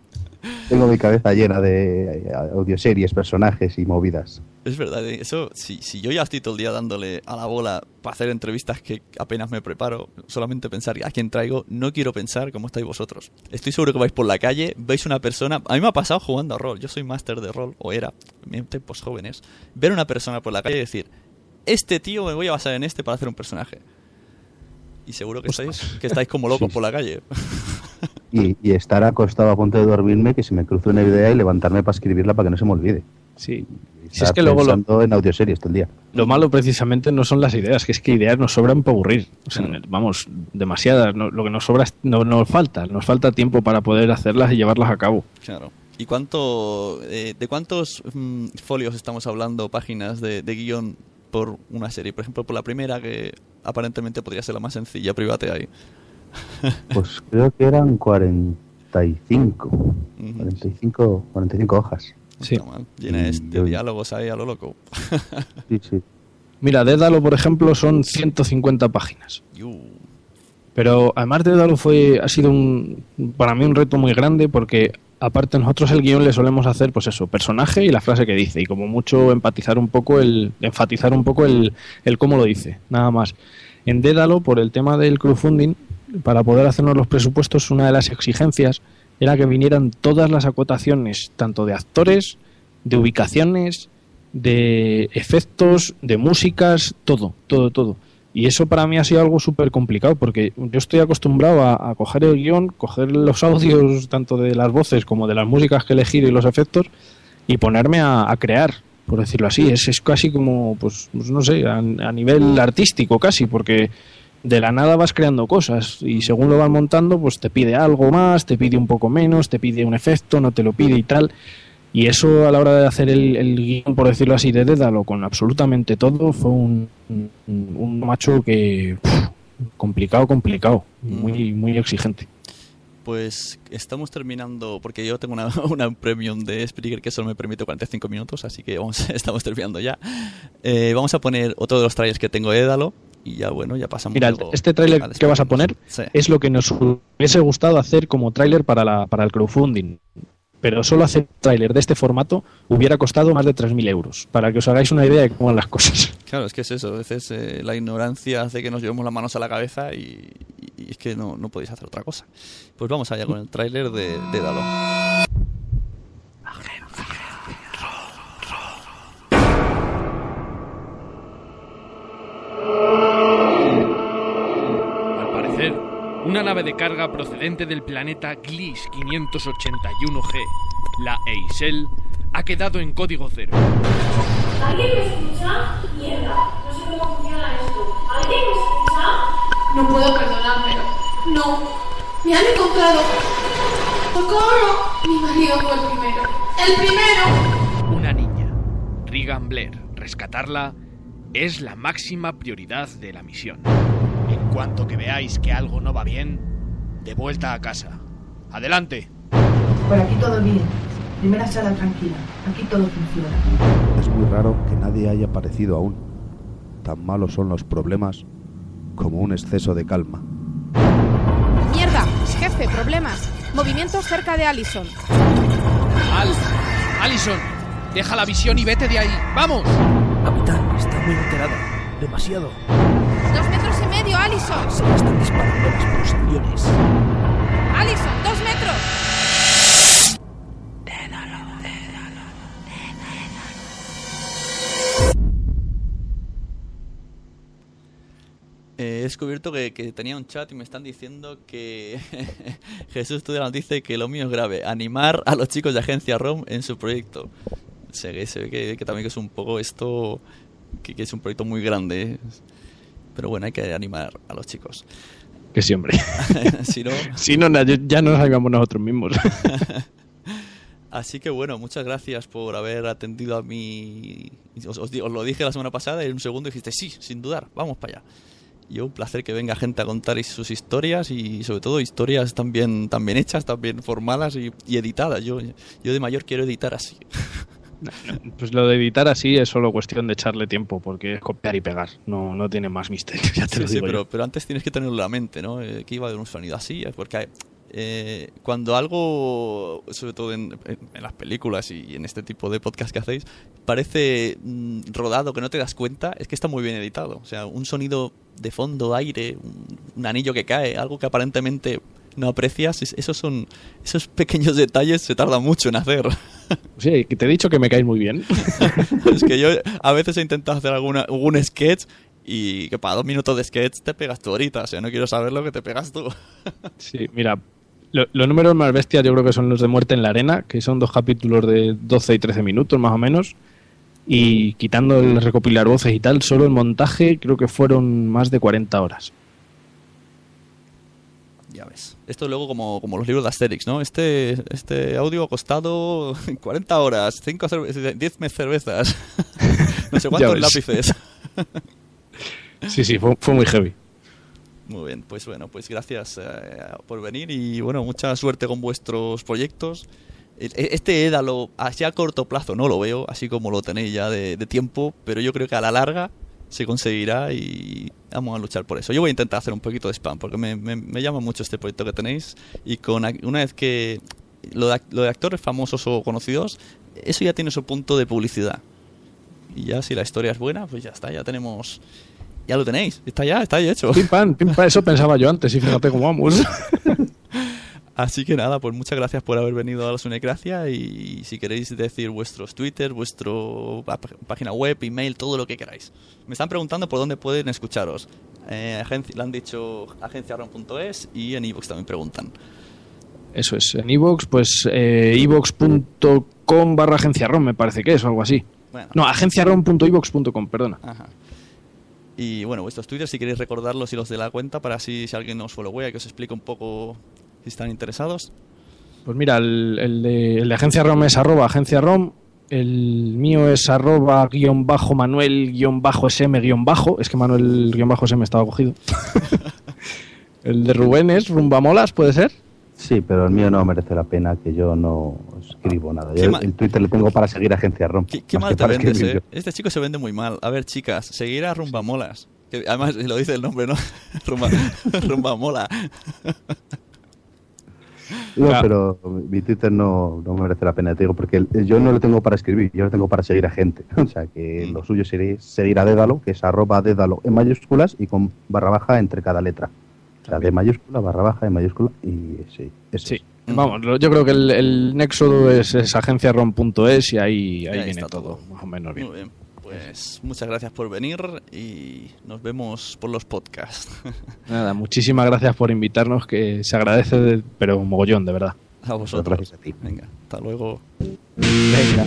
Tengo mi cabeza llena de eh, audioseries, personajes y movidas. Es verdad, eh, eso, si, si yo ya estoy todo el día dándole a la bola para hacer entrevistas que apenas me preparo, solamente pensar a quién traigo, no quiero pensar cómo estáis vosotros. Estoy seguro que vais por la calle, veis una persona, a mí me ha pasado jugando a rol, yo soy máster de rol, o era, en tiempos jóvenes, ver una persona por la calle y decir, este tío me voy a basar en este para hacer un personaje. Y seguro que estáis, que estáis como locos por la calle. Y, y estar acostado a punto de dormirme, que se me cruce una idea y levantarme para escribirla para que no se me olvide. Sí. Y Si es que luego lo, en audioseries todo el día. lo malo precisamente no son las ideas, que es que ideas nos sobran para aburrir. O sea, Mm. vamos, demasiadas. No- lo que nos sobra es- no, nos falta. Nos falta tiempo para poder hacerlas y llevarlas a cabo. Claro. ¿Y cuánto, eh, de cuántos mm, folios estamos hablando, páginas de, de guion por una serie? Por ejemplo, por la primera, que aparentemente podría ser la más sencilla, private ahí. Pues creo que eran 45. 45, 45 hojas. Sí. Llena Mm, de yo- diálogos ahí a lo loco. Sí, sí. Mira, Dédalo, por ejemplo, son 150 páginas. Pero además Dédalo fue, ha sido un, para mí un reto muy grande porque aparte nosotros el guion le solemos hacer pues eso, personaje y la frase que dice y como mucho empatizar un poco el, enfatizar un poco el, el cómo lo dice, nada más. En Dédalo, por el tema del crowdfunding, para poder hacernos los presupuestos, una de las exigencias era que vinieran todas las acotaciones, tanto de actores, de ubicaciones, de efectos, de músicas, todo, todo, todo. Y eso para mí ha sido algo súper complicado, porque yo estoy acostumbrado a, coger el guion, coger los audios tanto de las voces como de las músicas que he elegido y los efectos, y ponerme a, crear, por decirlo así. Es, es casi como, pues, pues no sé, a nivel artístico casi, porque de la nada vas creando cosas y según lo vas montando, pues te pide algo más, te pide un poco menos, te pide un efecto, no te lo pide y tal. Y eso a la hora de hacer el, el guion, por decirlo así, de Dédalo con absolutamente todo, fue un, un, un macho que complicado, complicado, muy, muy exigente. Pues estamos terminando, porque yo tengo una, una premium de Spreaker que solo me permite 45 minutos, así que vamos, estamos terminando ya. Eh, vamos a poner otro de los trailers que tengo de Édalo y ya bueno, ya pasamos Mira, este tráiler que vas a poner Sí. es lo que nos hubiese gustado hacer como tráiler para, la, para el crowdfunding. Pero solo hacer tráiler de este formato hubiera costado más de 3.000 euros, para que os hagáis una idea de cómo van las cosas. Claro, es que es eso. A veces eh, la ignorancia hace que nos llevemos las manos a la cabeza y, y es que no, no podéis hacer otra cosa. Pues vamos allá con el tráiler de, de Dalo. Nave de carga procedente del planeta Glish 581G, la Eisel, ha quedado en código cero. ¿Alguien me escucha? Mierda, no sé cómo funciona esto. ¿Alguien me escucha? No puedo perdonármelo. No, me han encontrado. ¡Socorro! Mi marido fue el primero. ¡El primero! Una niña, Regan Blair. Rescatarla es la máxima prioridad de la misión. En cuanto que veáis que algo no va bien, de vuelta a casa. Adelante. Por aquí todo bien. Primera sala tranquila. Aquí todo funciona. Es muy raro que nadie haya aparecido aún. Tan malos son los problemas como un exceso de calma. Mierda, jefe, problemas. Movimientos cerca de Allison. Al, Allison, deja la visión y vete de ahí. ¡Vamos! Capitán, está muy alterada. Demasiado. Dos metros y medio, Allison. Se le están disparando las pulsaciones. Allison, dos metros. Eh, he descubierto que, que tenía un chat y me están diciendo que Jesús Tudela nos dice que lo mío es grave, animar a los chicos de Agencia ROM en su proyecto. Se, ve- se ve que, que también que es un poco esto, que, que es un proyecto muy grande. ¿eh? Pero bueno, hay que animar a los chicos. Que sí, hombre. si no... si no, ya nos salgamos nosotros mismos. Así que bueno, muchas gracias por haber atendido a mi... Os, os os lo dije la semana pasada y en un segundo dijiste, sí, sin dudar, vamos para allá. Y un placer que venga gente a contar sus historias y sobre todo historias también, también hechas, también formadas y, y editadas. Yo, yo de mayor quiero editar así. Pues lo de editar así es solo cuestión de echarle tiempo, porque es copiar y pegar. No, no tiene más misterio, ya te Sí, lo sí, digo pero, antes tienes que tenerlo en la mente, ¿no? Eh, que iba a haber un sonido así, porque eh, cuando algo, sobre todo en, en- en las películas y en este tipo de podcast que hacéis, parece mm, rodado, que no te das cuenta, es que está muy bien editado. O sea, un sonido de fondo, aire, un, un anillo que cae, algo que aparentemente no aprecias, es- esos son esos pequeños detalles se tardan mucho en hacer. Sí, que te he dicho que me caes muy bien. es que yo a veces he intentado hacer alguna, algún sketch y que para dos minutos de sketch te pegas tú ahorita. O sea, no quiero saber lo que te pegas tú. Sí, mira, Lo- los números más bestias yo creo que son los de Muerte en la Arena, que son dos capítulos de 12 y 13 minutos más o menos. Y quitando el recopilar voces y tal, solo el montaje creo que fueron más de 40 horas. Ves. Esto luego como, como los libros de Asterix, ¿no? Este, este audio ha costado 40 horas, 5 10 cervezas, no sé cuántos lápices. Sí, sí, fue, fue muy heavy. Muy bien, pues bueno, pues gracias eh, por venir y bueno, mucha suerte con vuestros proyectos. E- e- Este Édalo, así a corto plazo no lo veo, así como lo tenéis ya de, de tiempo, pero yo creo que a la larga se conseguirá y vamos a luchar por eso. Yo voy a intentar hacer un poquito de spam porque me, me- me llama mucho este proyecto que tenéis y con una vez que lo de, lo de actores famosos o conocidos, eso ya tiene su punto de publicidad. Y ya si la historia es buena, pues ya está, ya tenemos... Ya lo tenéis, está ya, está ya hecho. Pim pam, pim pam, eso pensaba yo antes y fíjate cómo vamos. Así que nada, pues muchas gracias por haber venido a la Sunecracia y si queréis decir vuestros Twitter, vuestro pa- página web, email, todo lo que queráis. Me están preguntando por dónde pueden escucharos. Eh, le han dicho agenciaron.es y en iVoox también preguntan. Eso es, en iVoox, pues eh, iVoox.com barra agenciarom me parece que es o algo así. Bueno. No, agenciarom.ivox.com, perdona. Ajá. Y bueno, vuestros Twitter si queréis recordarlos y los de la cuenta para así si alguien os followea y que os explique un poco si están interesados. Pues mira, el, el de, el de Agencia ROM es arroba Agencia ROM, el mío es arroba guion bajo Manuel guion bajo SM guion bajo, es que Manuel guion bajo SM estaba cogido. el de Rubén es Rumbamolas, ¿puede ser? Sí, pero el mío no merece la pena, que yo no escribo nada. Yo el Twitter lo tengo para seguir Agencia ROM. Qué, qué mal te vendes, eh. Este chico se vende muy mal. A ver, chicas, seguir a Rumba Molas. Que además lo dice el nombre, ¿no? Rumba, Rumba Mola. yo. No, Claro. pero mi Twitter no, no merece la pena, te digo, porque yo no lo tengo para escribir, yo lo tengo para seguir a gente. O sea, que Mm. lo suyo sería seguir a Dédalo, que es arroba Dédalo en mayúsculas y con barra baja entre cada letra. O sea, de mayúscula, barra baja, en mayúscula y sí. Sí. es. Vamos, lo- yo creo que el, el nexo es, es agenciarom.es y ahí, ahí, Ahí viene está todo, más o menos bien. Muy bien. Pues muchas gracias por venir y nos vemos por los podcasts. Nada, muchísimas gracias por invitarnos, que se agradece, de- pero un mogollón, de verdad. A vosotros. Gracias a ti. Venga, hasta luego. Venga.